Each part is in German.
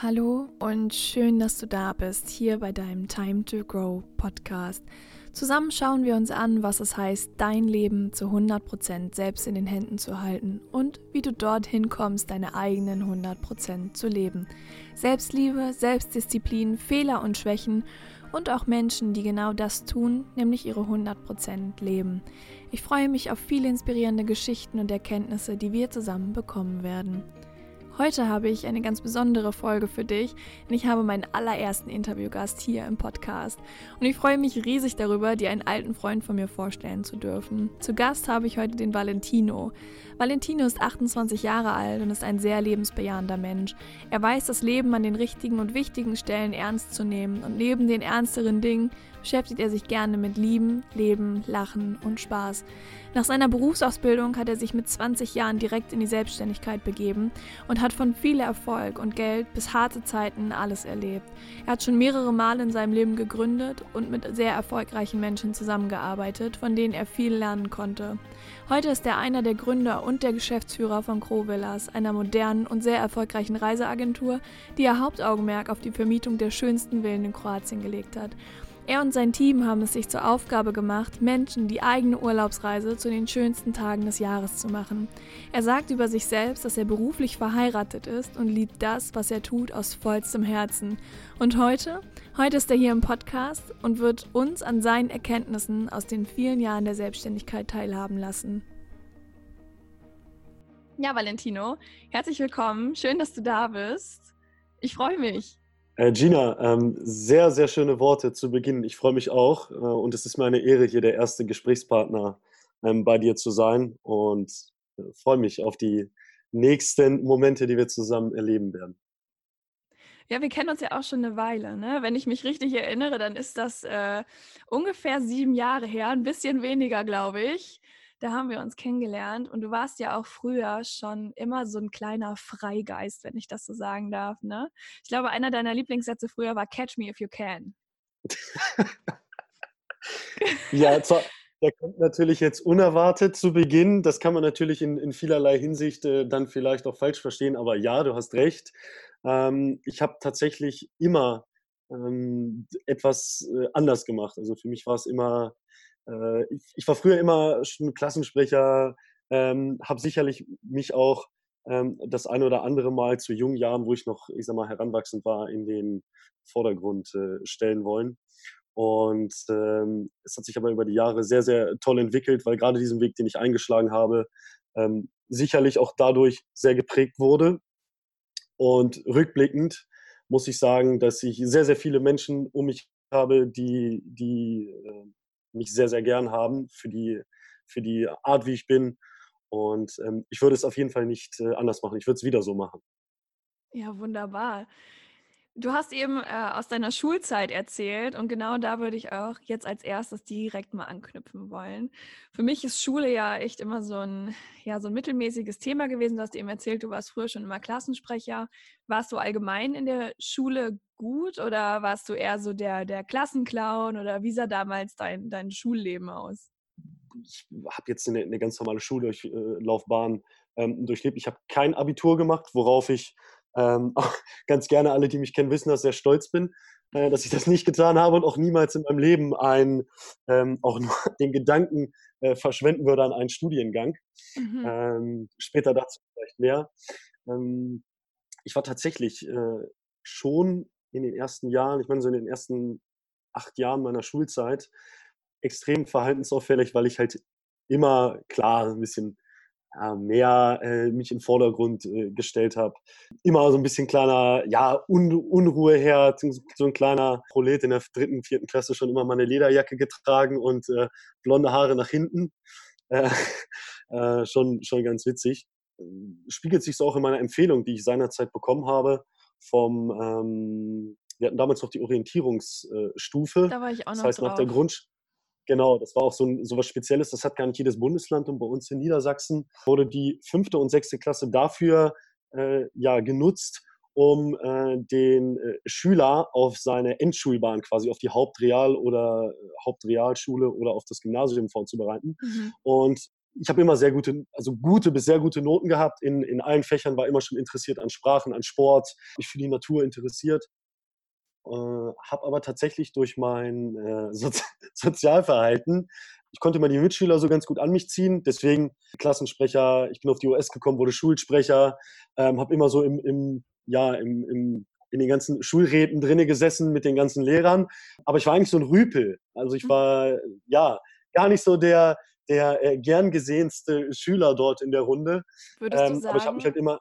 Hallo und schön, dass du da bist, hier bei deinem Time to Grow Podcast. Zusammen schauen wir uns an, was es heißt, dein Leben zu 100% selbst in den Händen zu halten und wie du dorthin kommst, deine eigenen 100% zu leben. Selbstliebe, Selbstdisziplin, Fehler und Schwächen und auch Menschen, die genau das tun, nämlich ihre 100% leben. Ich freue mich auf viele inspirierende Geschichten und Erkenntnisse, die wir zusammen bekommen werden. Heute habe ich eine ganz besondere Folge für dich, denn ich habe meinen allerersten Interviewgast hier im Podcast. Und ich freue mich riesig darüber, dir einen alten Freund von mir vorstellen zu dürfen. Zu Gast habe ich heute den Valentino. Valentino ist 28 Jahre alt und ist ein sehr lebensbejahender Mensch. Er weiß das Leben an den richtigen und wichtigen Stellen ernst zu nehmen und neben den ernsteren Dingen beschäftigt er sich gerne mit Lieben, Leben, Lachen und Spaß. Nach seiner Berufsausbildung hat er sich mit 20 Jahren direkt in die Selbstständigkeit begeben und hat von viel Erfolg und Geld bis harte Zeiten alles erlebt. Er hat schon mehrere Mal in seinem Leben gegründet und mit sehr erfolgreichen Menschen zusammengearbeitet, von denen er viel lernen konnte. Heute ist er einer der Gründer und der Geschäftsführer von Villas, einer modernen und sehr erfolgreichen Reiseagentur, die ihr Hauptaugenmerk auf die Vermietung der schönsten Villen in Kroatien gelegt hat. Er und sein Team haben es sich zur Aufgabe gemacht, Menschen die eigene Urlaubsreise zu den schönsten Tagen des Jahres zu machen. Er sagt über sich selbst, dass er beruflich verheiratet ist und liebt das, was er tut, aus vollstem Herzen. Und heute? Heute ist er hier im Podcast und wird uns an seinen Erkenntnissen aus den vielen Jahren der Selbstständigkeit teilhaben lassen. Ja, Valentino, herzlich willkommen. Schön, dass du da bist. Ich freue mich. Äh, Gina, ähm, sehr, sehr schöne Worte zu Beginn. Ich freue mich auch äh, und es ist mir eine Ehre, hier der erste Gesprächspartner ähm, bei dir zu sein und äh, freue mich auf die nächsten Momente, die wir zusammen erleben werden. Ja, wir kennen uns ja auch schon eine Weile. Ne? Wenn ich mich richtig erinnere, dann ist das äh, ungefähr sieben Jahre her, ein bisschen weniger, glaube ich da haben wir uns kennengelernt und du warst ja auch früher schon immer so ein kleiner Freigeist, wenn ich das so sagen darf. Ne? Ich glaube, einer deiner Lieblingssätze früher war Catch me if you can. ja, zwar, der kommt natürlich jetzt unerwartet zu Beginn. Das kann man natürlich in, in vielerlei Hinsicht äh, dann vielleicht auch falsch verstehen, aber ja, du hast recht. Ähm, ich habe tatsächlich immer ähm, etwas äh, anders gemacht. Also für mich war es immer äh, ich, ich, war früher immer schon Klassensprecher, ähm, habe sicherlich mich auch ähm, das eine oder andere Mal zu jungen Jahren, wo ich noch, ich sag mal, heranwachsend war, in den Vordergrund äh, stellen wollen. Und ähm, es hat sich aber über die Jahre sehr, sehr toll entwickelt, weil gerade diesen Weg, den ich eingeschlagen habe, ähm, sicherlich auch dadurch sehr geprägt wurde. Und rückblickend muss ich sagen, dass ich sehr, sehr viele Menschen um mich habe, die, die äh, mich sehr, sehr gern haben für die, für die Art, wie ich bin. Und ähm, ich würde es auf jeden Fall nicht äh, anders machen. Ich würde es wieder so machen. Ja, wunderbar. Du hast eben äh, aus deiner Schulzeit erzählt und genau da würde ich auch jetzt als erstes direkt mal anknüpfen wollen. Für mich ist Schule ja echt immer so ein, ja, so ein mittelmäßiges Thema gewesen. Du hast eben erzählt, du warst früher schon immer Klassensprecher. Warst du allgemein in der Schule gut oder warst du eher so der, der Klassenclown oder wie sah damals dein, dein Schulleben aus? Ich habe jetzt eine, eine, ganz normale Schullaufbahn äh, ähm, durchlebt. Ich habe kein Abitur gemacht, worauf ich ähm, ganz gerne alle, die mich kennen, wissen, dass ich sehr stolz bin, äh, dass ich das nicht getan habe und auch niemals in meinem Leben ein, ähm, auch nur den Gedanken äh, verschwenden würde an einen Studiengang. Mhm. Ähm, später dazu vielleicht mehr. Ähm, ich war tatsächlich äh, schon in den ersten Jahren, ich meine so in den ersten acht Jahren meiner Schulzeit, extrem verhaltensauffällig, weil ich halt immer klar ein bisschen ja, mehr äh, mich in den Vordergrund äh, gestellt habe. Immer so ein bisschen kleiner, ja, Un Unruheherd, so ein kleiner Prolet in der dritten, vierten Klasse schon immer meine Lederjacke getragen und äh, blonde Haare nach hinten. Äh, äh, schon, schon ganz witzig. Spiegelt sich so auch in meiner Empfehlung, die ich seinerzeit bekommen habe vom, ähm, wir hatten damals noch die Orientierungsstufe. Da war ich auch noch Das heißt, drauf. nach der Grund Genau, das war auch so, ein, so was Spezielles. Das hat gar nicht jedes Bundesland und bei uns in Niedersachsen wurde die fünfte und sechste Klasse dafür äh, ja, genutzt, um äh, den äh, Schüler auf seine Endschulbahn, quasi auf die Hauptreal- oder äh, Hauptrealschule oder auf das Gymnasium vorzubereiten. Mhm. Und ich habe immer sehr gute, also gute bis sehr gute Noten gehabt in, in allen Fächern, war immer schon interessiert an Sprachen, an Sport, mich für die Natur interessiert. Äh, habe aber tatsächlich durch mein äh, Sozi Sozialverhalten, ich konnte immer die Mitschüler so ganz gut an mich ziehen, deswegen Klassensprecher, ich bin auf die US gekommen, wurde Schulsprecher, ähm, habe immer so im, im ja, im, im in den ganzen Schulräten drinne gesessen mit den ganzen Lehrern. Aber ich war eigentlich so ein Rüpel. Also ich mhm. war, ja, gar nicht so der, der äh, gern gesehenste Schüler dort in der Runde. Würdest ähm, du sagen, aber ich habe mich halt immer.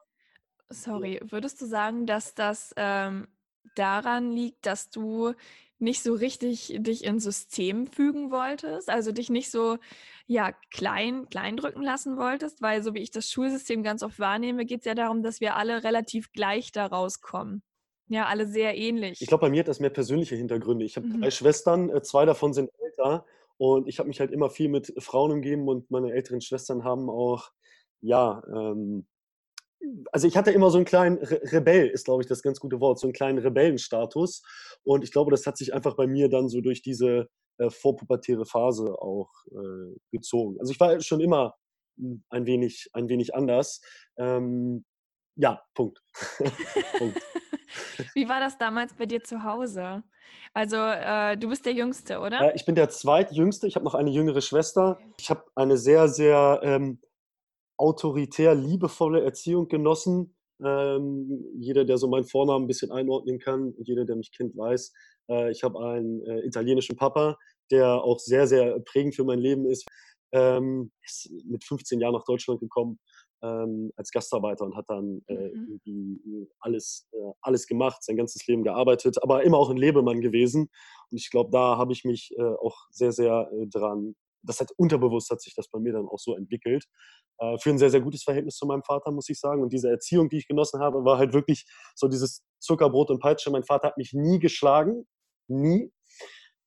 Sorry, würdest du sagen, dass das ähm, daran liegt, dass du nicht so richtig dich ins System fügen wolltest, also dich nicht so ja klein klein drücken lassen wolltest, weil so wie ich das Schulsystem ganz oft wahrnehme, geht es ja darum, dass wir alle relativ gleich da rauskommen. Ja, alle sehr ähnlich. Ich glaube, bei mir hat das mehr persönliche Hintergründe. Ich habe mhm. drei Schwestern, äh, zwei davon sind älter und ich habe mich halt immer viel mit Frauen umgeben und meine älteren Schwestern haben auch, ja, ähm, also ich hatte immer so einen kleinen Re Rebell, ist glaube ich das ganz gute Wort, so einen kleinen Rebellenstatus. Und ich glaube, das hat sich einfach bei mir dann so durch diese äh, vorpubertäre Phase auch äh, gezogen. Also ich war schon immer hm, ein wenig, ein wenig anders. Ähm, ja, Punkt. Punkt. Wie war das damals bei dir zu Hause? Also äh, du bist der Jüngste, oder? Äh, ich bin der Zweitjüngste. Ich habe noch eine jüngere Schwester. Ich habe eine sehr, sehr ähm, autoritär liebevolle Erziehung genossen. Ähm, jeder, der so meinen Vornamen ein bisschen einordnen kann, jeder, der mich kennt, weiß, äh, ich habe einen äh, italienischen Papa, der auch sehr, sehr prägend für mein Leben ist. Ähm, ist mit 15 Jahren nach Deutschland gekommen ähm, als Gastarbeiter und hat dann äh, mhm. irgendwie alles, äh, alles gemacht, sein ganzes Leben gearbeitet, aber immer auch ein Lebemann gewesen. Und ich glaube, da habe ich mich äh, auch sehr, sehr äh, dran das hat unterbewusst hat sich das bei mir dann auch so entwickelt. Äh, für ein sehr, sehr gutes Verhältnis zu meinem Vater, muss ich sagen. Und diese Erziehung, die ich genossen habe, war halt wirklich so dieses Zuckerbrot und Peitsche. Mein Vater hat mich nie geschlagen. Nie.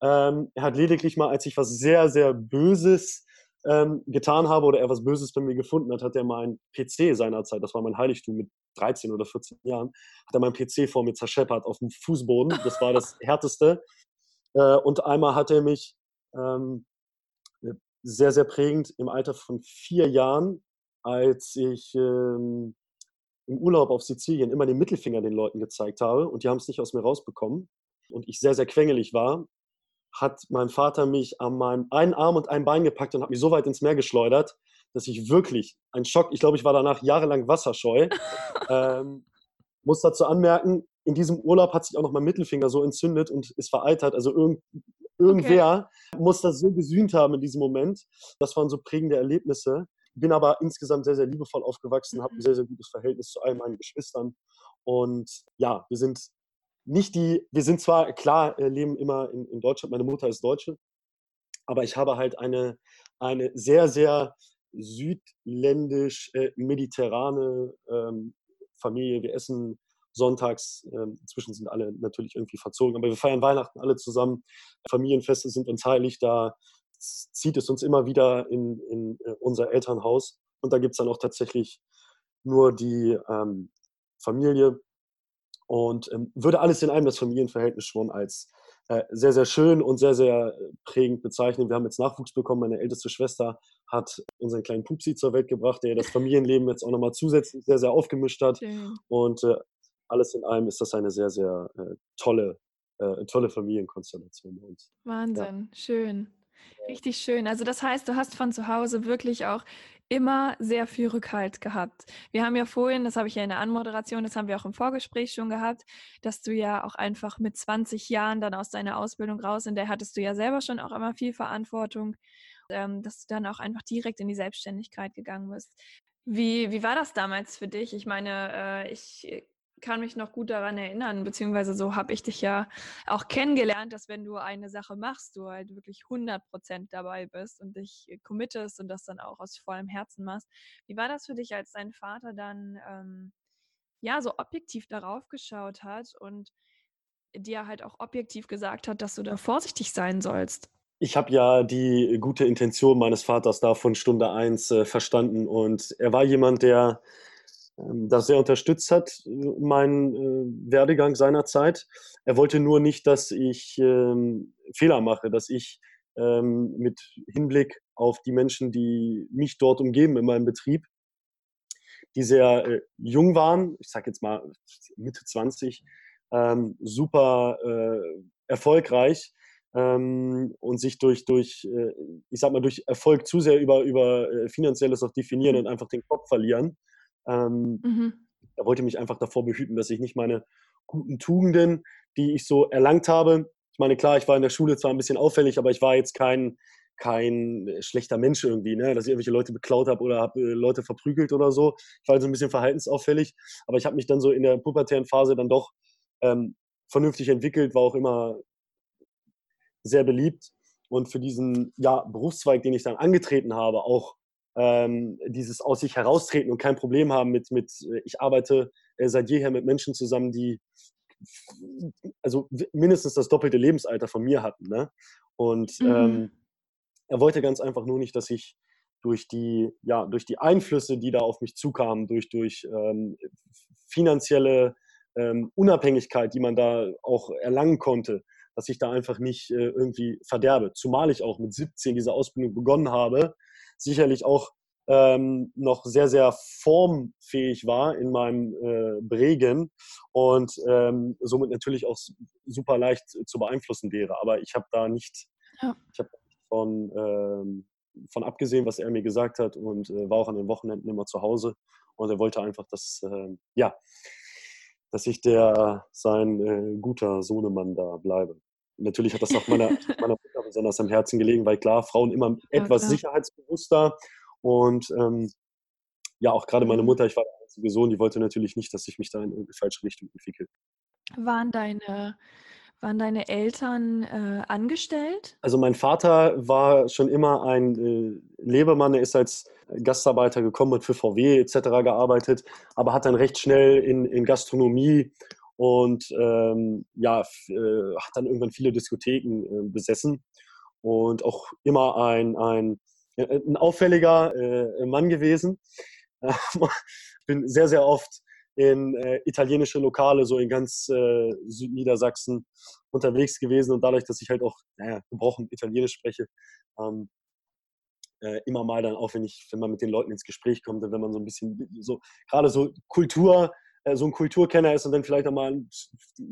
Ähm, er hat lediglich mal, als ich was sehr, sehr Böses ähm, getan habe oder er was Böses bei mir gefunden hat, hat er mal einen PC seinerzeit, das war mein Heiligtum mit 13 oder 14 Jahren, hat er meinen PC vor mir zerscheppert auf dem Fußboden. Das war das Härteste. Äh, und einmal hat er mich ähm, sehr, sehr prägend im Alter von vier Jahren, als ich ähm, im Urlaub auf Sizilien immer den Mittelfinger den Leuten gezeigt habe und die haben es nicht aus mir rausbekommen und ich sehr, sehr quengelig war, hat mein Vater mich an meinem einen Arm und ein Bein gepackt und hat mich so weit ins Meer geschleudert, dass ich wirklich ein Schock, ich glaube, ich war danach jahrelang wasserscheu. ähm, muss dazu anmerken, in diesem Urlaub hat sich auch noch mein Mittelfinger so entzündet und ist vereitert. Also irgend, irgendwer okay. muss das so gesühnt haben in diesem Moment. Das waren so prägende Erlebnisse. Bin aber insgesamt sehr, sehr liebevoll aufgewachsen, mhm. habe ein sehr, sehr gutes Verhältnis zu all meinen Geschwistern. Und ja, wir sind nicht die, wir sind zwar, klar, äh, leben immer in, in Deutschland, meine Mutter ist Deutsche, aber ich habe halt eine, eine sehr, sehr südländisch-mediterrane äh, ähm, Familie. Wir essen sonntags, äh, inzwischen sind alle natürlich irgendwie verzogen, aber wir feiern Weihnachten alle zusammen. Familienfeste sind uns heilig, da zieht es uns immer wieder in, in äh, unser Elternhaus. Und da gibt es dann auch tatsächlich nur die ähm, Familie, und ähm, würde alles in einem das Familienverhältnis schon als äh, sehr, sehr schön und sehr, sehr prägend bezeichnen. Wir haben jetzt Nachwuchs bekommen. Meine älteste Schwester hat unseren kleinen Pupsi zur Welt gebracht, der das Familienleben jetzt auch nochmal zusätzlich sehr, sehr aufgemischt hat. Schön. Und äh, alles in allem ist das eine sehr, sehr äh, tolle, äh, tolle Familienkonstellation bei uns. Wahnsinn, ja. schön. Richtig schön. Also das heißt, du hast von zu Hause wirklich auch immer sehr viel Rückhalt gehabt. Wir haben ja vorhin, das habe ich ja in der Anmoderation, das haben wir auch im Vorgespräch schon gehabt, dass du ja auch einfach mit 20 Jahren dann aus deiner Ausbildung raus, in der hattest du ja selber schon auch immer viel Verantwortung, ähm, dass du dann auch einfach direkt in die Selbstständigkeit gegangen bist. Wie, wie war das damals für dich? Ich meine, äh, ich kann mich noch gut daran erinnern, beziehungsweise so habe ich dich ja auch kennengelernt, dass wenn du eine Sache machst, du halt wirklich 100 Prozent dabei bist und dich committest und das dann auch aus vollem Herzen machst. Wie war das für dich, als dein Vater dann ähm, ja so objektiv darauf geschaut hat und dir halt auch objektiv gesagt hat, dass du da vorsichtig sein sollst? Ich habe ja die gute Intention meines Vaters da von Stunde eins äh, verstanden und er war jemand, der das sehr unterstützt hat, meinen äh, Werdegang seinerzeit. Er wollte nur nicht, dass ich ähm, Fehler mache, dass ich ähm, mit Hinblick auf die Menschen, die mich dort umgeben in meinem Betrieb, die sehr äh, jung waren, ich sage jetzt mal Mitte 20, ähm, super äh, erfolgreich ähm, und sich durch, durch äh, ich sag mal, durch Erfolg zu sehr über, über äh, Finanzielles auch definieren mhm. und einfach den Kopf verlieren. Ähm, mhm. Da wollte ich mich einfach davor behüten, dass ich nicht meine guten Tugenden, die ich so erlangt habe, ich meine, klar, ich war in der Schule zwar ein bisschen auffällig, aber ich war jetzt kein, kein schlechter Mensch irgendwie, ne? dass ich irgendwelche Leute beklaut habe oder habe äh, Leute verprügelt oder so. Ich war also ein bisschen verhaltensauffällig, aber ich habe mich dann so in der pubertären Phase dann doch ähm, vernünftig entwickelt, war auch immer sehr beliebt und für diesen ja, Berufszweig, den ich dann angetreten habe, auch ähm, dieses aus sich heraustreten und kein Problem haben mit, mit äh, ich arbeite äh, seit jeher mit Menschen zusammen, die also mindestens das doppelte Lebensalter von mir hatten. Ne? Und mhm. ähm, er wollte ganz einfach nur nicht, dass ich durch die, ja, durch die Einflüsse, die da auf mich zukamen, durch, durch ähm, finanzielle ähm, Unabhängigkeit, die man da auch erlangen konnte, dass ich da einfach nicht äh, irgendwie verderbe. Zumal ich auch mit 17 diese Ausbildung begonnen habe, sicherlich auch ähm, noch sehr, sehr formfähig war in meinem äh, Bregen und ähm, somit natürlich auch super leicht zu beeinflussen wäre. Aber ich habe da nicht, ja. ich habe von, ähm, von abgesehen, was er mir gesagt hat und äh, war auch an den Wochenenden immer zu Hause und er wollte einfach, dass, äh, ja, dass ich der sein äh, guter Sohnemann da bleibe. natürlich hat das auch meiner, meiner besonders am Herzen gelegen, weil klar, Frauen immer ja, etwas klar. sicherheitsbewusster und ähm, ja, auch gerade meine mhm. Mutter, ich war der einzige Sohn, die wollte natürlich nicht, dass ich mich da in irgendeine falsche Richtung entwickle. Waren deine, waren deine Eltern äh, angestellt? Also mein Vater war schon immer ein äh, Lebemann, er ist als Gastarbeiter gekommen und für VW etc. gearbeitet, aber hat dann recht schnell in, in Gastronomie und ähm, ja, äh, hat dann irgendwann viele Diskotheken äh, besessen und auch immer ein, ein äh, ein auffälliger äh, Mann gewesen. Ich bin sehr, sehr oft in äh, italienische Lokale, so in ganz äh, Südniedersachsen unterwegs gewesen und dadurch, dass ich halt auch naja, gebrochen Italienisch spreche, ähm, äh, immer mal dann auch, wenn ich, wenn man mit den Leuten ins Gespräch kommt, wenn man so ein bisschen so, gerade so Kultur, äh, so ein Kulturkenner ist und dann vielleicht auch mal ein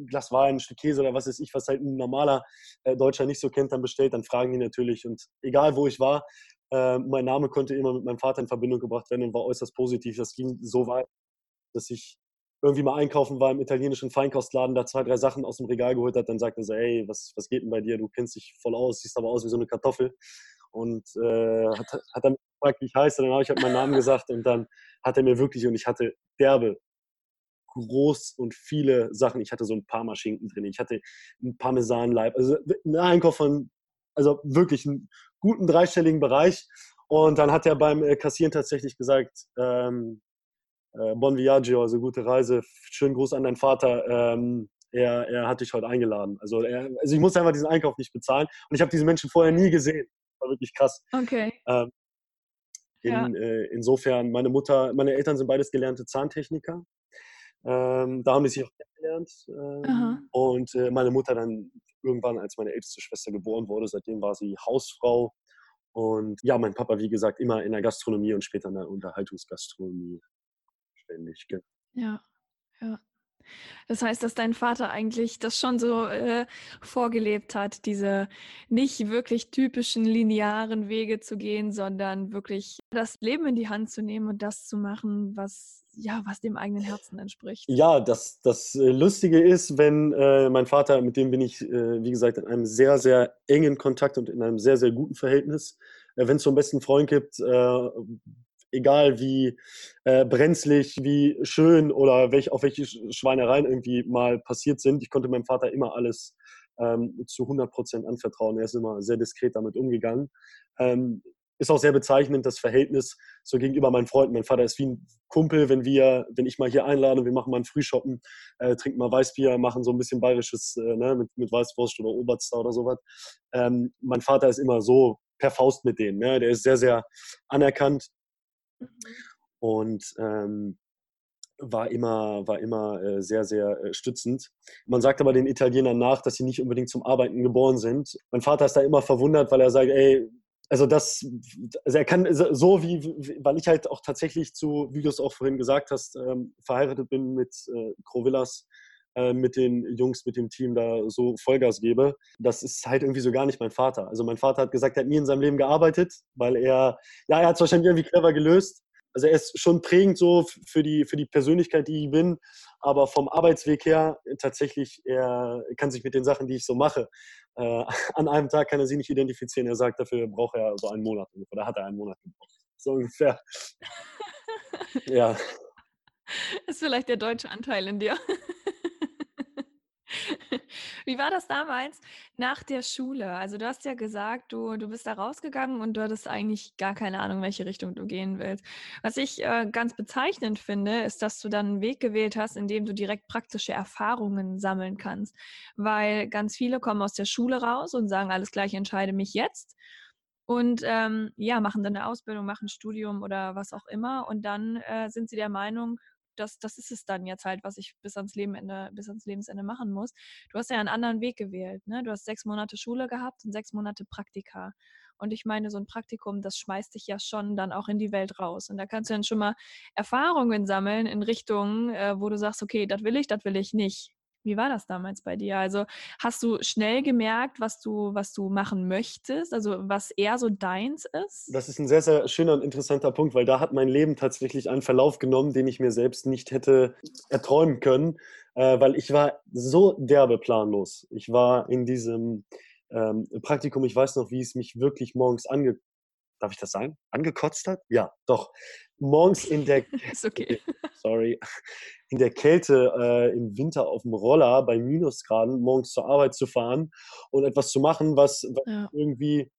Glas Wein, ein Stück Käse oder was weiß ich, was halt ein normaler äh, Deutscher nicht so kennt, dann bestellt, dann fragen die natürlich und egal wo ich war, äh, mein Name konnte immer mit meinem Vater in Verbindung gebracht werden und war äußerst positiv. Das ging so weit, dass ich irgendwie mal einkaufen war im italienischen Feinkostladen, da zwei, drei Sachen aus dem Regal geholt hat, dann sagte er so, ey, was, was geht denn bei dir? Du kennst dich voll aus, siehst aber aus wie so eine Kartoffel. Und äh, hat, hat dann gefragt, wie ich heiße, dann habe ich halt meinen Namen gesagt und dann hat er mir wirklich, und ich hatte derbe, groß und viele Sachen. Ich hatte so ein Parmaschinken drin, ich hatte einen Parmesanleib, also ein Einkauf von, also wirklich einen guten dreistelligen Bereich. Und dann hat er beim äh, Kassieren tatsächlich gesagt, ähm, äh, Bon Viaggio, also gute Reise, schönen Gruß an deinen Vater. Ähm, er, er hat dich heute eingeladen. Also, er, also ich musste einfach diesen Einkauf nicht bezahlen. Und ich habe diese Menschen vorher nie gesehen. Das war wirklich krass. Okay. Ähm, in, ja. äh, insofern, meine Mutter, meine Eltern sind beides gelernte Zahntechniker. Ähm, da haben die sich auch kennengelernt. Ähm, und äh, meine Mutter dann irgendwann, als meine älteste Schwester geboren wurde, seitdem war sie Hausfrau. Und ja, mein Papa, wie gesagt, immer in der Gastronomie und später in der Unterhaltungsgastronomie ständig. Ja, ja. Das heißt, dass dein Vater eigentlich das schon so äh, vorgelebt hat, diese nicht wirklich typischen linearen Wege zu gehen, sondern wirklich das Leben in die Hand zu nehmen und das zu machen, was ja, was dem eigenen Herzen entspricht. Ja, das, das äh, Lustige ist, wenn äh, mein Vater, mit dem bin ich, äh, wie gesagt, in einem sehr, sehr engen Kontakt und in einem sehr, sehr guten Verhältnis. Äh, wenn es so einen besten Freund gibt, äh, egal wie äh, brenzlig, wie schön oder welch, auf welche Schweinereien irgendwie mal passiert sind, ich konnte meinem Vater immer alles ähm, zu 100 Prozent anvertrauen. Er ist immer sehr diskret damit umgegangen. Ähm, ist auch sehr bezeichnend, das Verhältnis so gegenüber meinen Freunden. Mein Vater ist wie ein Kumpel, wenn wir, wenn ich mal hier einlade, wir machen mal ein Frühshoppen, äh, trinken mal Weißbier, machen so ein bisschen bayerisches äh, ne, mit, mit Weißwurst oder Oberster oder sowas. Ähm, mein Vater ist immer so per Faust mit denen. Ne? Der ist sehr, sehr anerkannt mhm. und ähm, war immer, war immer äh, sehr, sehr äh, stützend. Man sagt aber den Italienern nach, dass sie nicht unbedingt zum Arbeiten geboren sind. Mein Vater ist da immer verwundert, weil er sagt, ey, also das, also er kann so wie, weil ich halt auch tatsächlich zu, wie du es auch vorhin gesagt hast, ähm, verheiratet bin mit äh, Crovillas, mit den Jungs, mit dem Team da so Vollgas gebe. Das ist halt irgendwie so gar nicht mein Vater. Also mein Vater hat gesagt, er hat nie in seinem Leben gearbeitet, weil er, ja, er hat es wahrscheinlich irgendwie clever gelöst. Also er ist schon prägend so für die, für die Persönlichkeit, die ich bin, aber vom Arbeitsweg her tatsächlich, er kann sich mit den Sachen, die ich so mache, äh, an einem Tag kann er sie nicht identifizieren. Er sagt, dafür braucht er so einen Monat oder hat er einen Monat gebraucht. So ungefähr. ja. Ist vielleicht der deutsche Anteil in dir. Wie war das damals nach der Schule? Also du hast ja gesagt, du, du bist da rausgegangen und du hattest eigentlich gar keine Ahnung, welche Richtung du gehen willst. Was ich äh, ganz bezeichnend finde, ist, dass du dann einen Weg gewählt hast, in dem du direkt praktische Erfahrungen sammeln kannst. Weil ganz viele kommen aus der Schule raus und sagen, alles gleich, entscheide mich jetzt. Und ähm, ja, machen dann eine Ausbildung, machen ein Studium oder was auch immer. Und dann äh, sind sie der Meinung, das, das ist es dann jetzt halt, was ich bis ans Lebenende, bis ans Lebensende machen muss. Du hast ja einen anderen Weg gewählt. Ne? Du hast sechs Monate Schule gehabt und sechs Monate Praktika. Und ich meine, so ein Praktikum, das schmeißt dich ja schon dann auch in die Welt raus. Und da kannst du dann schon mal Erfahrungen sammeln in Richtungen, äh, wo du sagst, okay, das will ich, das will ich nicht. Wie war das damals bei dir? Also hast du schnell gemerkt, was du, was du machen möchtest, also was eher so deins ist? Das ist ein sehr, sehr schöner und interessanter Punkt, weil da hat mein Leben tatsächlich einen Verlauf genommen, den ich mir selbst nicht hätte erträumen können, äh, weil ich war so derbe planlos. Ich war in diesem ähm, Praktikum, ich weiß noch, wie es mich wirklich morgens ange darf ich das sagen? Angekotzt hat? Ja, doch. Morgens in der okay. sorry, in der Kälte äh, im Winter auf dem Roller bei Minusgraden morgens zur Arbeit zu fahren und etwas zu machen, was, was ja. irgendwie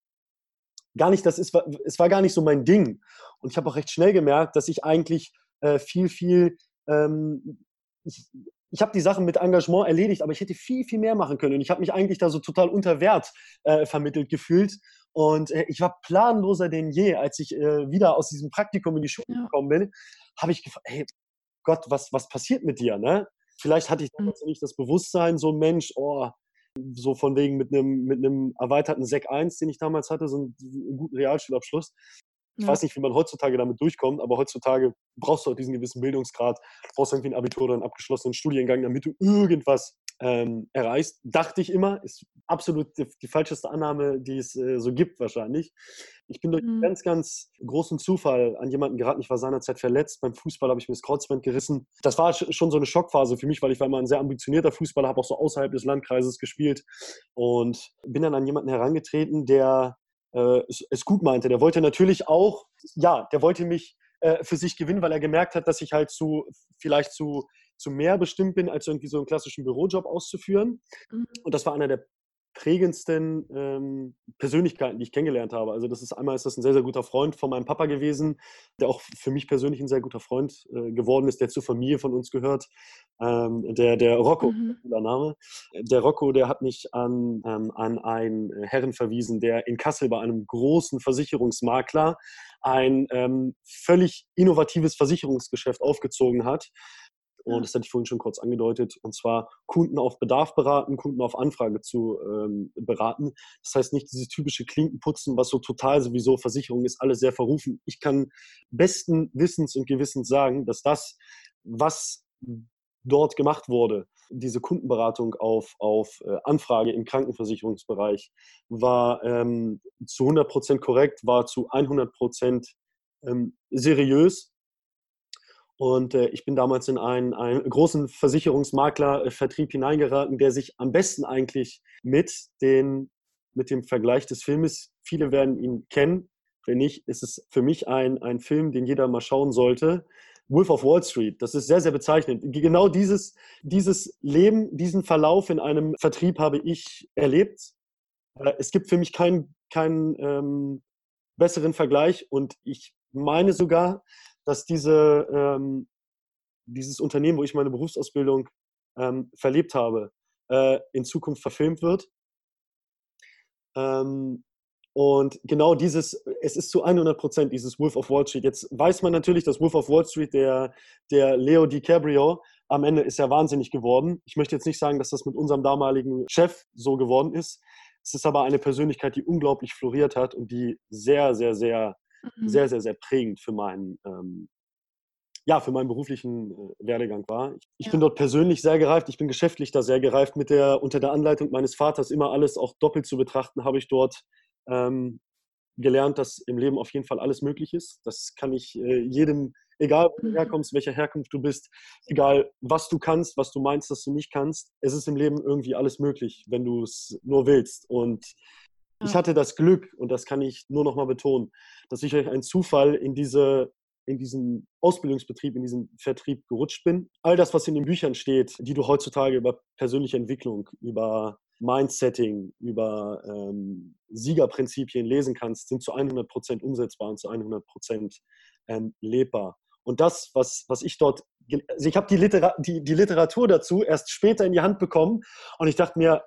gar nicht das ist, es war gar nicht so mein Ding. Und ich habe auch recht schnell gemerkt, dass ich eigentlich äh, viel, viel, ähm, ich, ich habe die Sachen mit Engagement erledigt, aber ich hätte viel, viel mehr machen können. Und ich habe mich eigentlich da so total unter Wert äh, vermittelt gefühlt. Und äh, ich war planloser denn je, als ich äh, wieder aus diesem Praktikum in die Schule ja. gekommen bin, habe ich gefragt, hey Gott, was, was passiert mit dir? Ne? Vielleicht hatte ich mhm. damals mhm. nicht das Bewusstsein, so ein Mensch, oh, so von wegen mit einem, mit einem erweiterten Sek 1, den ich damals hatte, so einen, einen guten Realschulabschluss. Ich ja. weiß nicht, wie man heutzutage damit durchkommt, aber heutzutage brauchst du auch diesen gewissen Bildungsgrad, brauchst irgendwie ein Abitur oder einen abgeschlossenen Studiengang, damit du irgendwas ähm, erreichst. Dachte ich immer, ist absolut die, die falscheste Annahme, die es äh, so gibt wahrscheinlich. Ich bin durch mhm. einen ganz, ganz großen Zufall an jemanden geraten. Ich war seinerzeit verletzt. Beim Fußball habe ich mir das Kreuzband gerissen. Das war schon so eine Schockphase für mich, weil ich war immer ein sehr ambitionierter Fußballer, habe auch so außerhalb des Landkreises gespielt und bin dann an jemanden herangetreten, der äh, es, es gut meinte. Der wollte natürlich auch, ja, der wollte mich äh, für sich gewinnen, weil er gemerkt hat, dass ich halt zu, vielleicht zu, zu mehr bestimmt bin, als irgendwie so einen klassischen Bürojob auszuführen. Mhm. Und das war einer der prägendsten ähm, Persönlichkeiten, die ich kennengelernt habe. Also das ist einmal ist das ein sehr, sehr guter Freund von meinem Papa gewesen, der auch für mich persönlich ein sehr guter Freund äh, geworden ist, der zur Familie von uns gehört. Ähm, der, der Rocco, mhm. der Name. Der Rocco, der hat mich an, ähm, an einen Herren verwiesen, der in Kassel bei einem großen Versicherungsmakler ein ähm, völlig innovatives Versicherungsgeschäft aufgezogen hat und das hatte ich vorhin schon kurz angedeutet, und zwar Kunden auf Bedarf beraten, Kunden auf Anfrage zu ähm, beraten. Das heißt nicht dieses typische Klinkenputzen, was so total sowieso Versicherung ist, alles sehr verrufen. Ich kann besten Wissens und Gewissens sagen, dass das, was dort gemacht wurde, diese Kundenberatung auf, auf äh, Anfrage im Krankenversicherungsbereich, war ähm, zu 100% korrekt, war zu 100% ähm, seriös und äh, ich bin damals in einen, einen großen Versicherungsmaklervertrieb hineingeraten, der sich am besten eigentlich mit, den, mit dem Vergleich des Filmes, viele werden ihn kennen, wenn nicht, ist es für mich ein, ein Film, den jeder mal schauen sollte. Wolf of Wall Street, das ist sehr, sehr bezeichnend. Genau dieses, dieses Leben, diesen Verlauf in einem Vertrieb habe ich erlebt. Äh, es gibt für mich keinen, keinen ähm, besseren Vergleich und ich meine sogar, dass diese, ähm, dieses Unternehmen, wo ich meine Berufsausbildung ähm, verlebt habe, äh, in Zukunft verfilmt wird. Ähm, und genau dieses, es ist zu 100 Prozent dieses Wolf of Wall Street. Jetzt weiß man natürlich, dass Wolf of Wall Street, der, der Leo DiCaprio, am Ende ist ja wahnsinnig geworden. Ich möchte jetzt nicht sagen, dass das mit unserem damaligen Chef so geworden ist. Es ist aber eine Persönlichkeit, die unglaublich floriert hat und die sehr, sehr, sehr, mhm. sehr, sehr, sehr prägend für meinen, ähm, ja, für meinen beruflichen äh, Werdegang war. Ich, ich ja. bin dort persönlich sehr gereift, ich bin geschäftlich da sehr gereift. Mit der, unter der Anleitung meines Vaters immer alles auch doppelt zu betrachten, habe ich dort ähm, gelernt, dass im Leben auf jeden Fall alles möglich ist. Das kann ich äh, jedem, egal wo du mhm. herkommst, welcher Herkunft du bist, egal was du kannst, was du meinst, dass du nicht kannst, es ist im Leben irgendwie alles möglich, wenn du es nur willst. Und. Ich hatte das Glück, und das kann ich nur noch mal betonen, dass ich durch einen Zufall in diese in diesen Ausbildungsbetrieb, in diesen Vertrieb gerutscht bin. All das, was in den Büchern steht, die du heutzutage über persönliche Entwicklung, über Mindsetting, über ähm, Siegerprinzipien lesen kannst, sind zu 100 Prozent umsetzbar und zu 100 Prozent ähm, lebbar. Und das, was, was ich dort, also ich habe die, Litera die, die Literatur dazu erst später in die Hand bekommen und ich dachte mir,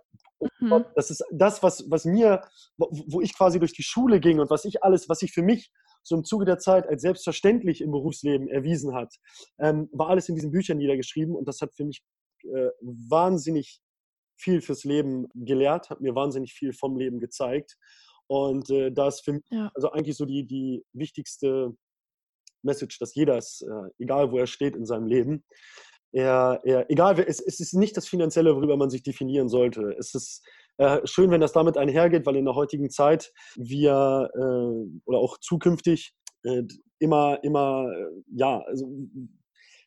mhm. Das ist das, was, was mir, wo ich quasi durch die Schule ging und was ich alles, was ich für mich so im Zuge der Zeit als selbstverständlich im Berufsleben erwiesen hat, ähm, war alles in diesen Büchern niedergeschrieben und das hat für mich äh, wahnsinnig viel fürs Leben gelehrt, hat mir wahnsinnig viel vom Leben gezeigt. Und äh, da ist für mich ja. also eigentlich so die, die wichtigste Message, dass jeder ist, äh, egal wo er steht in seinem Leben, er, er, egal, es, es ist nicht das Finanzielle, worüber man sich definieren sollte. Es ist äh, schön, wenn das damit einhergeht, weil in der heutigen Zeit wir äh, oder auch zukünftig äh, immer, immer, äh, ja, also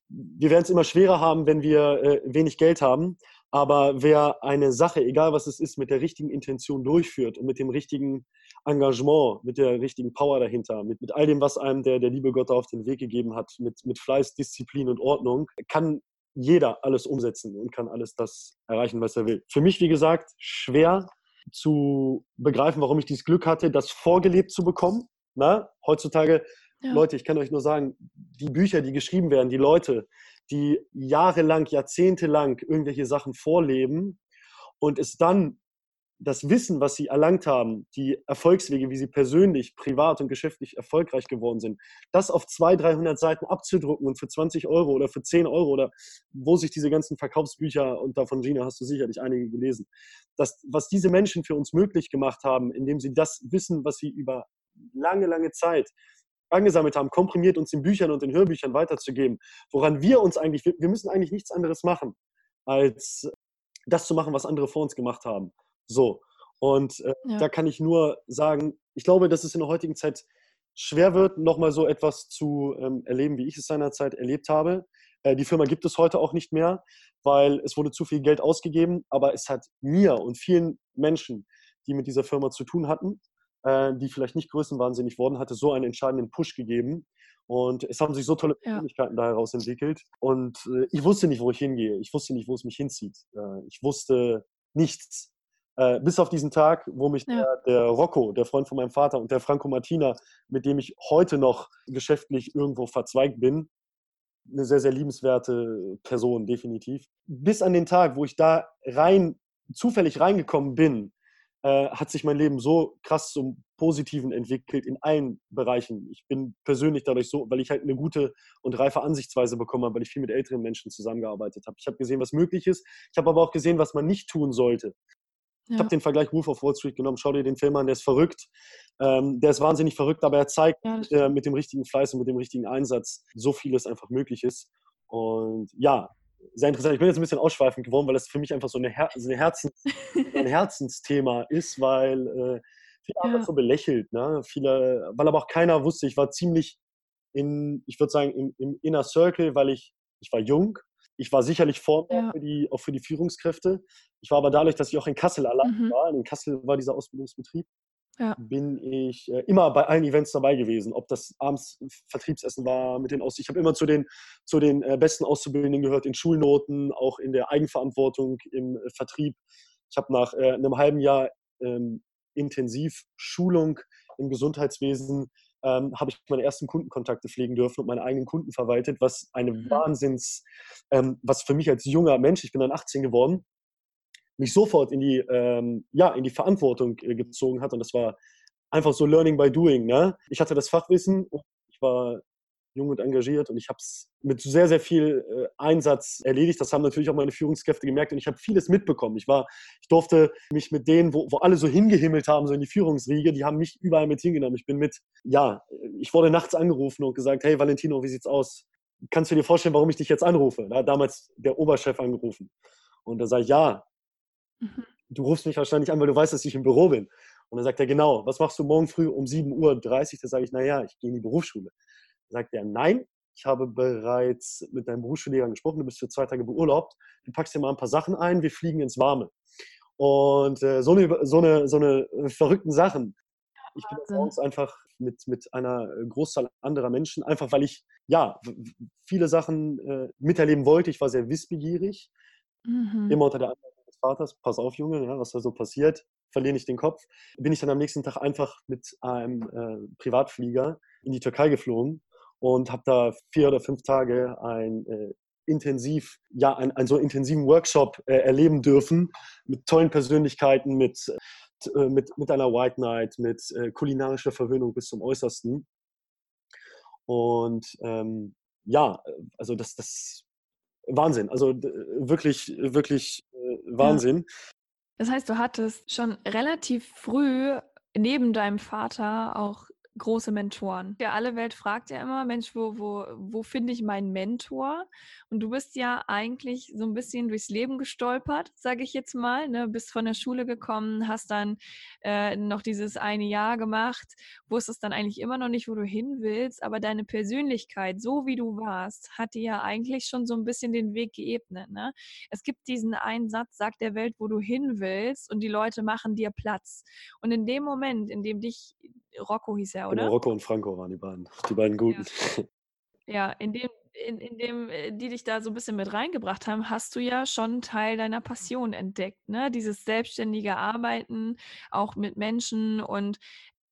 wir werden es immer schwerer haben, wenn wir äh, wenig Geld haben. Aber wer eine Sache, egal was es ist, mit der richtigen Intention durchführt und mit dem richtigen Engagement, mit der richtigen Power dahinter, mit, mit all dem, was einem der, der liebe Gott auf den Weg gegeben hat, mit, mit Fleiß, Disziplin und Ordnung, kann jeder alles umsetzen und kann alles das erreichen, was er will. Für mich, wie gesagt, schwer zu begreifen, warum ich dieses Glück hatte, das vorgelebt zu bekommen. Na, heutzutage, ja. Leute, ich kann euch nur sagen, die Bücher, die geschrieben werden, die Leute, die jahrelang, jahrzehntelang irgendwelche Sachen vorleben und es dann das Wissen, was sie erlangt haben, die Erfolgswege, wie sie persönlich, privat und geschäftlich erfolgreich geworden sind, das auf 200, 300 Seiten abzudrucken und für 20 Euro oder für 10 Euro oder wo sich diese ganzen Verkaufsbücher, und davon Gina hast du sicherlich einige gelesen, das, was diese Menschen für uns möglich gemacht haben, indem sie das Wissen, was sie über lange, lange Zeit angesammelt haben, komprimiert uns in Büchern und in Hörbüchern weiterzugeben, woran wir uns eigentlich, wir müssen eigentlich nichts anderes machen, als das zu machen, was andere vor uns gemacht haben. So. Und äh, ja. da kann ich nur sagen, ich glaube, dass es in der heutigen Zeit schwer wird, nochmal so etwas zu ähm, erleben, wie ich es seinerzeit erlebt habe. Äh, die Firma gibt es heute auch nicht mehr, weil es wurde zu viel Geld ausgegeben, aber es hat mir und vielen Menschen, die mit dieser Firma zu tun hatten, äh, die vielleicht nicht größenwahnsinnig wurden, hatte so einen entscheidenden Push gegeben. Und es haben sich so tolle Persönlichkeiten ja. daraus entwickelt. Und äh, ich wusste nicht, wo ich hingehe. Ich wusste nicht, wo es mich hinzieht. Äh, ich wusste nichts. Äh, bis auf diesen Tag, wo mich ja. der, der, Rocco, der Freund von meinem Vater, und der Franco Martina, mit dem ich heute noch geschäftlich irgendwo verzweigt bin, eine sehr, sehr liebenswerte Person, definitiv. Bis an den Tag, wo ich da rein, zufällig reingekommen bin, äh, hat sich mein Leben so krass zum Positiven entwickelt in allen Bereichen. Ich bin persönlich dadurch so, weil ich halt eine gute und reife Ansichtsweise bekommen habe, weil ich viel mit älteren Menschen zusammengearbeitet habe. Ich habe gesehen, was möglich ist. Ich habe aber auch gesehen, was man nicht tun sollte. Ja. Ich habe den Vergleich Wolf of Wall Street genommen. Schau dir den Film an, der ist verrückt. Ähm, der ist wahnsinnig verrückt, aber er zeigt ja, äh, mit dem richtigen Fleiß und mit dem richtigen Einsatz so vieles einfach möglich ist. Und ja, sehr interessant. Ich bin jetzt ein bisschen ausschweifend geworden, weil das für mich einfach so, eine Her so eine Herzens ein Herzensthema ist, weil äh, viele haben das so belächelt. Ne? Viele, weil aber auch keiner wusste, ich war ziemlich in, ich würde sagen, im, im Inner Circle, weil ich, ich war jung, ich war sicherlich vor ja. für die, auch für die Führungskräfte. Ich war aber dadurch, dass ich auch in Kassel allein mhm. war, in Kassel war dieser Ausbildungsbetrieb, ja. bin ich äh, immer bei allen Events dabei gewesen. Ob das abends Vertriebsessen war mit den Aus. Ich habe immer zu den, zu den äh, besten Auszubildenden gehört, in Schulnoten, auch in der Eigenverantwortung im äh, Vertrieb. Ich habe nach äh, einem halben Jahr ähm, Intensivschulung im Gesundheitswesen ähm, habe ich meine ersten Kundenkontakte pflegen dürfen und meine eigenen Kunden verwaltet, was eine mhm. Wahnsinns, ähm, was für mich als junger Mensch, ich bin dann 18 geworden, mich sofort in die, ähm, ja, in die Verantwortung äh, gezogen hat. Und das war einfach so Learning by Doing. Ne? Ich hatte das Fachwissen und ich war jung und engagiert und ich habe es mit sehr, sehr viel äh, Einsatz erledigt. Das haben natürlich auch meine Führungskräfte gemerkt und ich habe vieles mitbekommen. Ich war, ich durfte mich mit denen, wo, wo alle so hingehimmelt haben, so in die Führungsriege, die haben mich überall mit hingenommen. Ich bin mit, ja, ich wurde nachts angerufen und gesagt, hey Valentino, wie sieht's aus? Kannst du dir vorstellen, warum ich dich jetzt anrufe? Da hat damals der Oberchef angerufen. Und da sage ich, ja, mhm. du rufst mich wahrscheinlich an, weil du weißt, dass ich im Büro bin. Und dann sagt er, genau, was machst du morgen früh um 7.30 Uhr? Da sage ich, naja, ich gehe in die Berufsschule. Sagt er, nein, ich habe bereits mit deinem Berufsschullehrer gesprochen, du bist für zwei Tage beurlaubt, du packst dir mal ein paar Sachen ein, wir fliegen ins Warme. Und äh, so, eine, so, eine, so eine verrückten Sachen. Ich bin morgens einfach mit, mit einer Großzahl anderer Menschen, einfach weil ich ja viele Sachen äh, miterleben wollte. Ich war sehr wissbegierig, mhm. immer unter der Anleitung des Vaters. Pass auf, Junge, ja, was da so passiert verliere nicht den Kopf, bin ich dann am nächsten Tag einfach mit einem äh, Privatflieger in die Türkei geflogen und habe da vier oder fünf Tage ein äh, intensiv, ja, einen, einen so intensiven Workshop äh, erleben dürfen mit tollen Persönlichkeiten, mit, äh, mit, mit einer White Night, mit äh, kulinarischer Verwöhnung bis zum Äußersten. Und ähm, ja, also das, das Wahnsinn, also wirklich, wirklich äh, Wahnsinn. Ja. Das heißt, du hattest schon relativ früh neben deinem Vater auch große Mentoren. Ja, alle Welt fragt ja immer, Mensch, wo, wo, wo finde ich meinen Mentor? Und du bist ja eigentlich so ein bisschen durchs Leben gestolpert, sage ich jetzt mal. Ne? Bist von der Schule gekommen, hast dann äh, noch dieses eine Jahr gemacht, wusstest dann eigentlich immer noch nicht, wo du hin willst, aber deine Persönlichkeit, so wie du warst, hat dir ja eigentlich schon so ein bisschen den Weg geebnet. Ne? Es gibt diesen einen Satz, sag der Welt, wo du hin willst und die Leute machen dir Platz. Und in dem Moment, in dem dich Rocco hieß er, genau, oder? Genau, Rocco und Franco waren die beiden, die beiden Guten. Ja, ja in dem, in, in dem, äh, die dich da so ein bisschen mit reingebracht haben, hast du ja schon einen Teil deiner Passion entdeckt, ne? Dieses selbstständige Arbeiten, auch mit Menschen und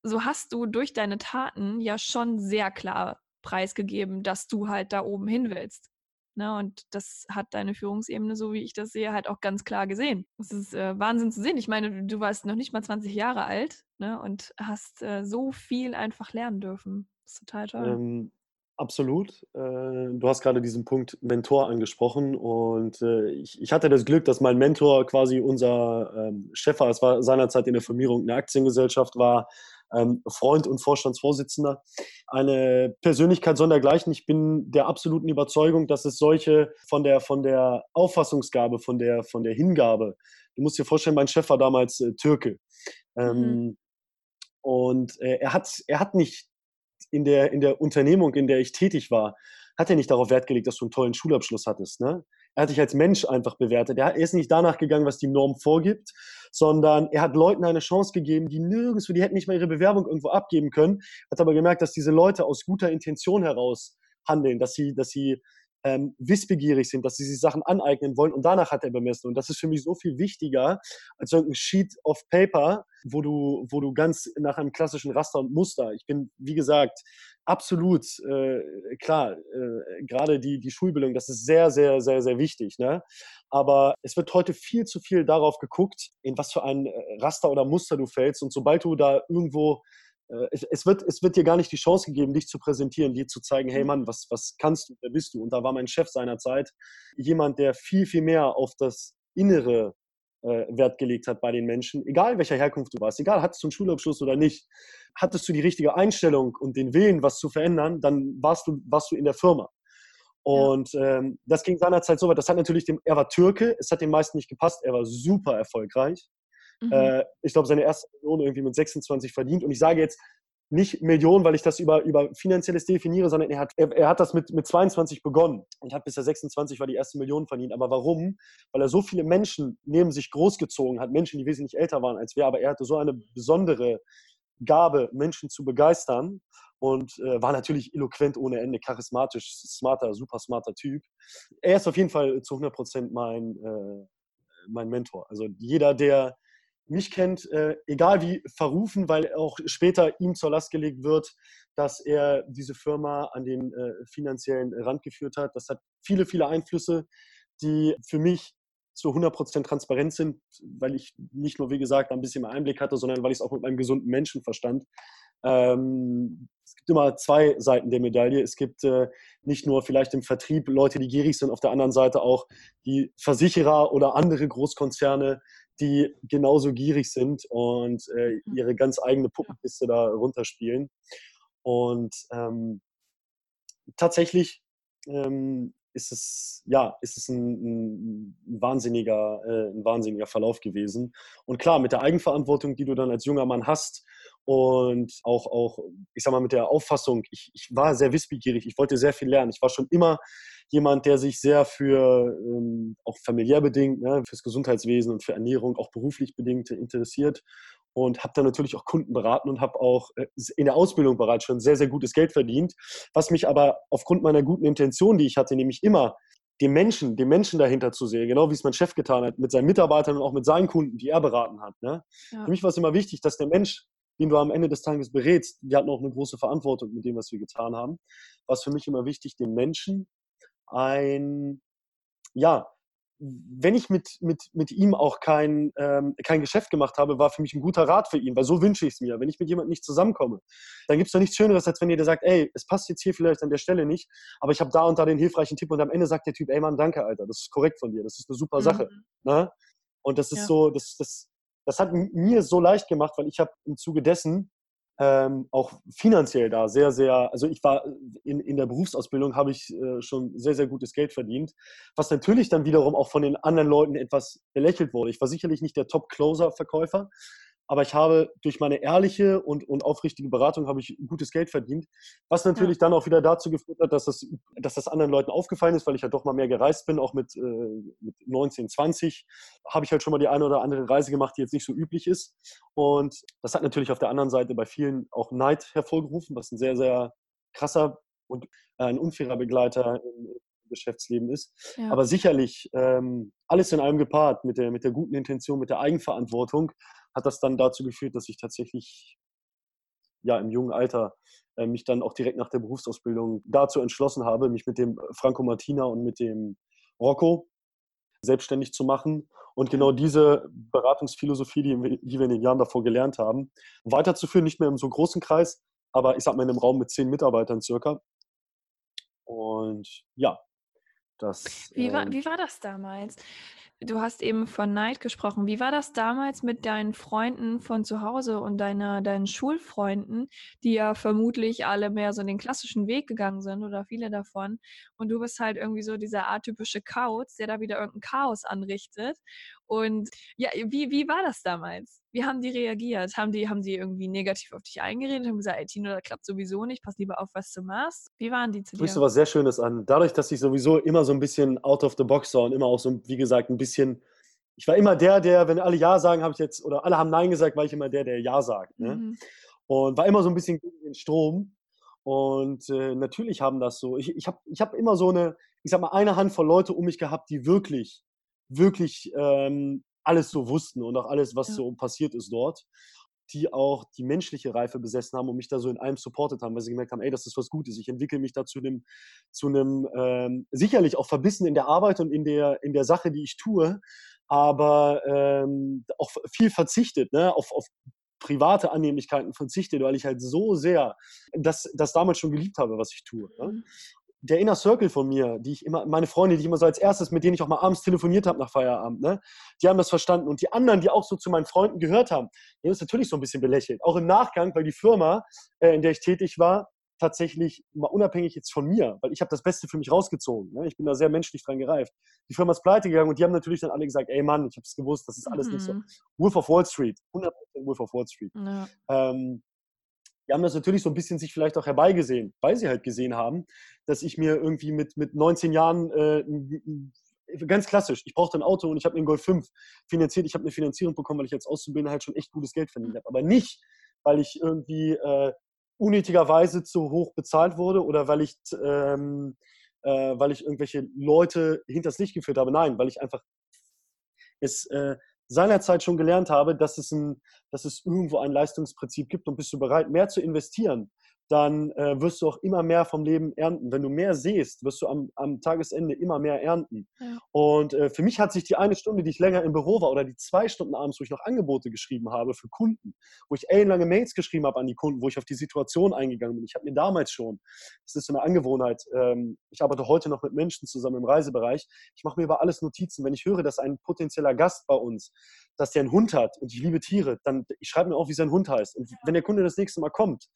so hast du durch deine Taten ja schon sehr klar preisgegeben, dass du halt da oben hin willst. Ne, und das hat deine Führungsebene, so wie ich das sehe, halt auch ganz klar gesehen. Das ist äh, Wahnsinn zu sehen. Ich meine, du warst noch nicht mal 20 Jahre alt ne, und hast äh, so viel einfach lernen dürfen. Das ist total toll. Ähm, absolut. Äh, du hast gerade diesen Punkt Mentor angesprochen und äh, ich, hatte das Glück, dass mein Mentor quasi unser ähm, Chef war. Es war seinerzeit in der Firmierung eine Aktiengesellschaft war ähm, Freund und Vorstandsvorsitzender, eine Persönlichkeit sondergleichen. Ich bin der absoluten Überzeugung, dass es solche von der, von der Auffassungsgabe, von der, von der Hingabe, du musst dir vorstellen, mein Chef war damals äh, Türke. Ähm, mhm. Und äh, er, hat, er hat nicht in der, in der Unternehmung, in der ich tätig war, hat er nicht darauf Wert gelegt, dass du einen tollen Schulabschluss hattest. Ne? Er hat dich als Mensch einfach bewertet. Er ist nicht danach gegangen, was die Norm vorgibt, sondern er hat Leuten eine Chance gegeben, die nirgendwo, die hätten nicht mal ihre Bewerbung irgendwo abgeben können, hat aber gemerkt, dass diese Leute aus guter Intention heraus handeln, dass sie, dass sie ähm, wissbegierig sind, dass sie sich Sachen aneignen wollen und danach hat er bemessen. Und das ist für mich so viel wichtiger als irgendein Sheet of Paper, wo du, wo du ganz nach einem klassischen Raster und Muster. Ich bin, wie gesagt, absolut äh, klar, äh, gerade die, die Schulbildung, das ist sehr, sehr, sehr, sehr wichtig. Ne? Aber es wird heute viel zu viel darauf geguckt, in was für ein äh, Raster oder Muster du fällst. Und sobald du da irgendwo äh, es, wird, es wird dir gar nicht die Chance gegeben, dich zu präsentieren, dir zu zeigen, hey mhm. Mann, was, was kannst du, wer bist du? Und da war mein Chef seinerzeit jemand, der viel, viel mehr auf das Innere äh, Wert gelegt hat bei den Menschen, egal welcher Herkunft du warst, egal hattest du einen Schulabschluss oder nicht, hattest du die richtige Einstellung und den Willen, was zu verändern, dann warst du, warst du in der Firma. Und ja. ähm, das ging seinerzeit so weit. Das hat natürlich dem, er war Türke, es hat den meisten nicht gepasst, er war super erfolgreich. Mhm. Äh, ich glaube, seine erste Million irgendwie mit 26 verdient. Und ich sage jetzt nicht Millionen, weil ich das über, über finanzielles definiere, sondern er hat, er, er hat das mit, mit 22 begonnen und hat bis er 26 war die erste Million verdient. Aber warum? Weil er so viele Menschen neben sich großgezogen hat, Menschen, die wesentlich älter waren als wir, aber er hatte so eine besondere Gabe, Menschen zu begeistern und äh, war natürlich eloquent ohne Ende, charismatisch, smarter, super smarter Typ. Er ist auf jeden Fall zu 100 Prozent mein, äh, mein Mentor. Also jeder, der mich kennt, äh, egal wie verrufen, weil auch später ihm zur Last gelegt wird, dass er diese Firma an den äh, finanziellen Rand geführt hat. Das hat viele, viele Einflüsse, die für mich zu 100% transparent sind, weil ich nicht nur, wie gesagt, ein bisschen mehr Einblick hatte, sondern weil ich es auch mit meinem gesunden Menschenverstand ähm, es gibt immer zwei Seiten der Medaille. Es gibt äh, nicht nur vielleicht im Vertrieb Leute, die gierig sind, auf der anderen Seite auch die Versicherer oder andere Großkonzerne, die genauso gierig sind und äh, mhm. ihre ganz eigene Puppenkiste da runterspielen. Und ähm, tatsächlich ähm, ist es, ja, ist es ein, ein wahnsinniger, äh, ein wahnsinniger Verlauf gewesen. Und klar, mit der Eigenverantwortung, die du dann als junger Mann hast und auch, auch ich sag mal, mit der Auffassung, ich, ich war sehr wissbegierig, ich wollte sehr viel lernen. Ich war schon immer jemand, der sich sehr für, ähm, auch familiär bedingt, ne, fürs Gesundheitswesen und für Ernährung, auch beruflich bedingt interessiert und habe dann natürlich auch Kunden beraten und habe auch äh, in der Ausbildung bereits schon sehr, sehr gutes Geld verdient, was mich aber aufgrund meiner guten Intention, die ich hatte, nämlich immer den Menschen, den Menschen dahinter zu sehen, genau wie es mein Chef getan hat, mit seinen Mitarbeitern und auch mit seinen Kunden, die er beraten hat. Ne? Ja. Für mich war es immer wichtig, dass der Mensch, den du am Ende des Tages berätst, wir hatten auch eine große Verantwortung mit dem, was wir getan haben, war es für mich immer wichtig, den Menschen ein, ja, wenn ich mit, mit, mit ihm auch kein, ähm, kein Geschäft gemacht habe, war für mich ein guter Rat für ihn, weil so wünsche ich es mir. Wenn ich mit jemandem nicht zusammenkomme, dann gibt es doch nichts Schöneres, als wenn ihr sagt, ey, es passt jetzt hier vielleicht an der Stelle nicht, aber ich habe da und da den hilfreichen Tipp und am Ende sagt der Typ, ey Mann, danke, Alter, das ist korrekt von dir, das ist eine super Sache. Mhm. Ne? Und das ist ja. so, das, das, das hat mir so leicht gemacht, weil ich habe im Zuge dessen ähm, auch finanziell da sehr, sehr, also ich war in, in der Berufsausbildung, habe ich äh, schon sehr, sehr gutes Geld verdient, was natürlich dann wiederum auch von den anderen Leuten etwas belächelt wurde. Ich war sicherlich nicht der Top-Closer-Verkäufer, aber ich habe durch meine ehrliche und, und aufrichtige Beratung habe ich gutes Geld verdient, was natürlich ja. dann auch wieder dazu geführt hat, dass das, dass das anderen Leuten aufgefallen ist, weil ich ja doch mal mehr gereist bin, auch mit, äh, mit 19, 20 habe ich halt schon mal die eine oder andere Reise gemacht, die jetzt nicht so üblich ist und das hat natürlich auf der anderen Seite bei vielen auch Neid hervorgerufen, was ein sehr, sehr krasser und äh, ein unfairer Begleiter im, Geschäftsleben ist. Ja. Aber sicherlich ähm, alles in allem gepaart mit der, mit der guten Intention, mit der Eigenverantwortung, hat das dann dazu geführt, dass ich tatsächlich ja im jungen Alter äh, mich dann auch direkt nach der Berufsausbildung dazu entschlossen habe, mich mit dem Franco Martina und mit dem Rocco selbstständig zu machen und genau diese Beratungsphilosophie, die, die wir in den Jahren davor gelernt haben, weiterzuführen, nicht mehr im so großen Kreis, aber ich sag mal in einem Raum mit zehn Mitarbeitern circa. Und ja, das. Wie war, ähm, wie war das damals? Du hast eben von Neid gesprochen. Wie war das damals mit deinen Freunden von zu Hause und deiner, deinen Schulfreunden, die ja vermutlich alle mehr so den klassischen Weg gegangen sind oder viele davon? Und du bist halt irgendwie so dieser atypische Kauz, der da wieder irgendein Chaos anrichtet. Und ja, wie, wie war das damals? Wie haben die reagiert? Haben die, haben die irgendwie negativ auf dich eingeredet? Haben gesagt, ey Tino, das klappt sowieso nicht, pass lieber auf, was du machst? Wie waren die zu dir? Sprichst du was sehr Schönes an. Dadurch, dass ich sowieso immer so ein bisschen out of the box war und immer auch so, wie gesagt, ein bisschen ich war immer der, der, wenn alle Ja sagen, habe ich jetzt, oder alle haben Nein gesagt, war ich immer der, der Ja sagt. Ne? Mhm. Und war immer so ein bisschen gegen den Strom. Und äh, natürlich haben das so, ich, ich habe ich hab immer so eine, ich sag mal, eine Handvoll Leute um mich gehabt, die wirklich, wirklich ähm, alles so wussten und auch alles, was ja. so passiert ist dort, die auch die menschliche Reife besessen haben und mich da so in allem supportet haben, weil sie gemerkt haben, ey, das ist was Gutes. Ich entwickle mich da zu einem, zu einem ähm, sicherlich auch verbissen in der Arbeit und in der, in der Sache, die ich tue, aber ähm, auch viel verzichtet, ne, auf, auf private Annehmlichkeiten verzichtet, weil ich halt so sehr das, das damals schon geliebt habe, was ich tue. Ne? Der Inner Circle von mir, die ich immer, meine Freunde, die ich immer so als erstes, mit denen ich auch mal abends telefoniert habe nach Feierabend, ne, die haben das verstanden. Und die anderen, die auch so zu meinen Freunden gehört haben, die haben es natürlich so ein bisschen belächelt. Auch im Nachgang, weil die Firma, äh, in der ich tätig war, tatsächlich mal unabhängig jetzt von mir, weil ich habe das Beste für mich rausgezogen. Ne? Ich bin da sehr menschlich dran gereift. Die Firma ist pleite gegangen und die haben natürlich dann alle gesagt, ey Mann, ich habe es gewusst, das ist alles mhm. nicht so. Mhm. Wolf of Wall Street, 100% Wolf of Wall Street. Ja. Ähm, die haben das natürlich so ein bisschen sich vielleicht auch herbeigesehen, weil sie halt gesehen haben, dass ich mir irgendwie mit, mit 19 Jahren äh, ganz klassisch, ich brauchte ein Auto und ich habe mir einen Golf 5 finanziert. Ich habe eine Finanzierung bekommen, weil ich als Auszubildender halt schon echt gutes Geld verdient habe. Aber nicht, weil ich irgendwie äh, unnötigerweise zu hoch bezahlt wurde oder weil ich, ähm, äh, weil ich irgendwelche Leute hinters Licht geführt habe. Nein, weil ich einfach es äh, seinerzeit schon gelernt habe, dass es, ein, dass es irgendwo ein Leistungsprinzip gibt und bist du bereit, mehr zu investieren, dann äh, wirst du auch immer mehr vom Leben ernten. Wenn du mehr siehst, wirst du am, am Tagesende immer mehr ernten. Ja. Und äh, für mich hat sich die eine Stunde, die ich länger im Büro war, oder die zwei Stunden abends, wo ich noch Angebote geschrieben habe für Kunden, wo ich ellenlange Mails geschrieben habe an die Kunden, wo ich auf die Situation eingegangen bin. Ich habe mir damals schon, das ist so eine Angewohnheit, ähm, ich arbeite heute noch mit Menschen zusammen im Reisebereich, ich mache mir über alles Notizen. Wenn ich höre, dass ein potenzieller Gast bei uns, dass der einen Hund hat und ich liebe Tiere, dann ich schreibe mir auf, wie sein Hund heißt. Und wenn der Kunde das nächste Mal kommt,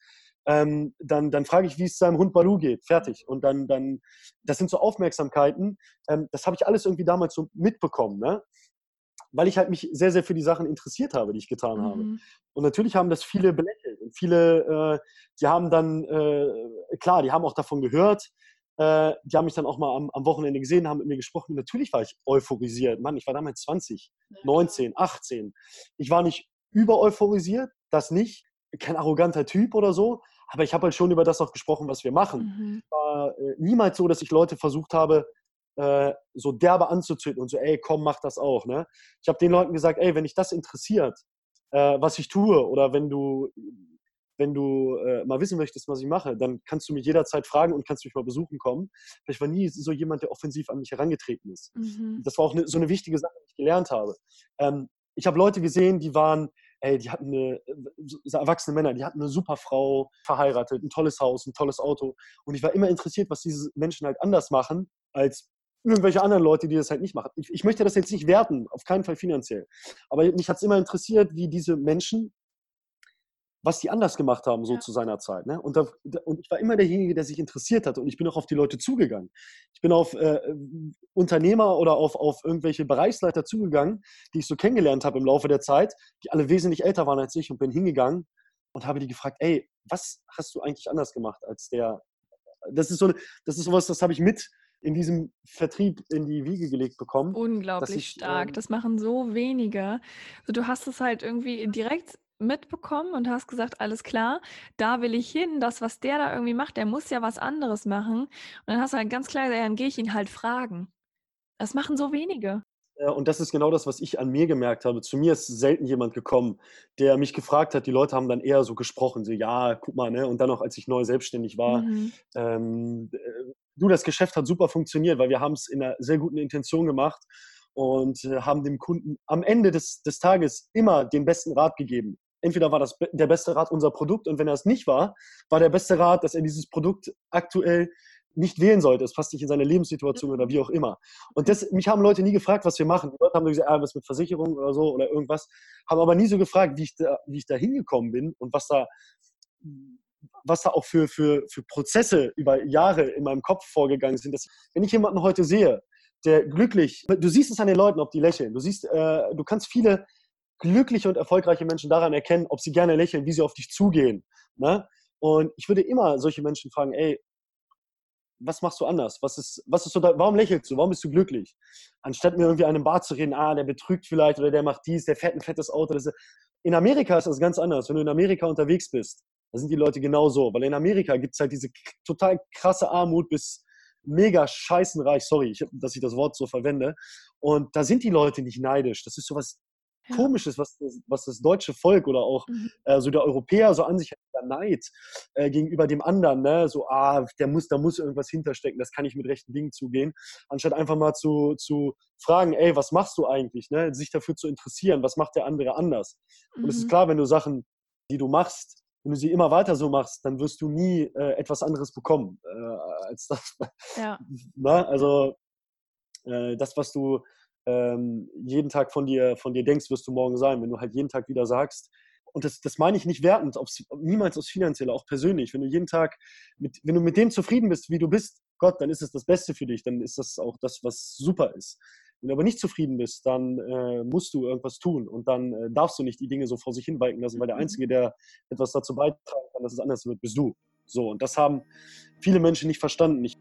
ähm, dann, dann frage ich, wie es seinem Hund Balu geht. Fertig. Und dann, dann das sind so Aufmerksamkeiten. Ähm, das habe ich alles irgendwie damals so mitbekommen, ne? weil ich halt mich sehr, sehr für die Sachen interessiert habe, die ich getan mhm. habe. Und natürlich haben das viele belächelt. Und viele, äh, die haben dann, äh, klar, die haben auch davon gehört. Äh, die haben mich dann auch mal am, am, Wochenende gesehen, haben mit mir gesprochen. Natürlich war ich euphorisiert. Mann, ich war damals 20, 19, 18. Ich war nicht über euphorisiert, das nicht. Kein arroganter Typ oder so. Aber ich habe halt schon über das auch gesprochen, was wir machen. Mhm. War äh, niemals so, dass ich Leute versucht habe, äh, so derbe anzuzünden und so, ey, komm, mach das auch. Ne? Ich habe den Leuten gesagt, ey, wenn dich das interessiert, äh, was ich tue, oder wenn du, wenn du äh, mal wissen möchtest, was ich mache, dann kannst du mich jederzeit fragen und kannst mich mal besuchen kommen. Ich war nie so jemand, der offensiv an mich herangetreten ist. Mhm. Das war auch ne, so eine wichtige Sache, die ich gelernt habe. Ähm, ich habe Leute gesehen, die waren ey, die hatten eine, so erwachsene Männer, die hatten eine super Frau, verheiratet, ein tolles Haus, ein tolles Auto. Und ich war immer interessiert, was diese Menschen halt anders machen als irgendwelche anderen Leute, die das halt nicht machen. Ich, ich möchte das jetzt nicht werten, auf keinen Fall finanziell. Aber mich hat es immer interessiert, wie diese Menschen was die anders gemacht haben, so ja. zu seiner Zeit. Ne? Und, da, und, ich war immer derjenige, der sich interessiert hat und ich bin auch auf die Leute zugegangen. Ich bin auf äh, Unternehmer oder auf, auf irgendwelche Bereichsleiter zugegangen, die ich so kennengelernt habe im Laufe der Zeit, die alle wesentlich älter waren als ich und bin hingegangen und habe die gefragt, ey, was hast du eigentlich anders gemacht als der? Das ist so, das ist sowas, das habe ich mit in diesem Vertrieb in die Wiege gelegt bekommen. Unglaublich ich, stark. Ähm, das machen so wenige. Also du hast es halt irgendwie direkt mitbekommen und hast gesagt, alles klar, da will ich hin, das, was der da irgendwie macht, der muss ja was anderes machen. Und dann hast du halt ganz klar gesagt, dann gehe ich ihn halt fragen. Das machen so wenige. Und das ist genau das, was ich an mir gemerkt habe. Zu mir ist selten jemand gekommen, der mich gefragt hat. Die Leute haben dann eher so gesprochen, so ja, guck mal, ne? Und dann noch, als ich neu selbstständig war, mhm. ähm, äh, du, das Geschäft hat super funktioniert, weil wir haben es in einer sehr guten Intention gemacht und äh, haben dem Kunden am Ende des, des Tages immer den besten Rat gegeben entweder war das der beste Rat unser Produkt und wenn er es nicht war, war der beste Rat, dass er dieses Produkt aktuell nicht wählen sollte. Es passt nicht in seine Lebenssituation oder wie auch immer. Und das, mich haben Leute nie gefragt, was wir machen. Die Leute haben gesagt, ah, was mit Versicherung oder so oder irgendwas, haben aber nie so gefragt, wie ich da, wie ich da hingekommen bin und was da, was da auch für, für, für Prozesse über Jahre in meinem Kopf vorgegangen sind. Dass, wenn ich jemanden heute sehe, der glücklich, du siehst es an den Leuten, ob die lächeln. Du siehst, äh, du kannst viele glückliche und erfolgreiche Menschen daran erkennen, ob sie gerne lächeln, wie sie auf dich zugehen. Ne? Und ich würde immer solche Menschen fragen, ey, was machst du anders? Was ist, was ist so da, warum lächelst du? Warum bist du glücklich? Anstatt mir irgendwie einem Bar zu reden, ah, der betrügt vielleicht oder der macht dies, der fährt ein fettes Auto. Das in Amerika ist das ganz anders. Wenn du in Amerika unterwegs bist, da sind die Leute genau so. Weil in Amerika gibt es halt diese total krasse Armut bis mega scheißenreich, sorry, dass ich das Wort so verwende. Und da sind die Leute nicht neidisch. Das ist sowas ja. Komisches, was das, was das deutsche Volk oder auch mhm. äh, so der Europäer so an sich hat, der Neid äh, gegenüber dem anderen, ne? so, ah, der muss, da muss irgendwas hinterstecken, das kann ich mit rechten Dingen zugehen, anstatt einfach mal zu, zu fragen, ey, was machst du eigentlich, ne? sich dafür zu interessieren, was macht der andere anders. Mhm. Und es ist mhm. klar, wenn du Sachen, die du machst, wenn du sie immer weiter so machst, dann wirst du nie äh, etwas anderes bekommen äh, als das. Ja. Na, ne? also äh, das, was du ähm, jeden Tag von dir, von dir denkst, wirst du morgen sein. Wenn du halt jeden Tag wieder sagst, und das, das meine ich nicht wertend, aufs, niemals aus finanzieller, auch persönlich. Wenn du jeden Tag, mit, wenn du mit dem zufrieden bist, wie du bist, Gott, dann ist es das Beste für dich, dann ist das auch das, was super ist. Wenn du aber nicht zufrieden bist, dann äh, musst du irgendwas tun und dann äh, darfst du nicht die Dinge so vor sich hin walken lassen, weil der mhm. Einzige, der etwas dazu beitragen kann, dass es anders wird, bist du. So, und das haben viele Menschen nicht verstanden. Ich,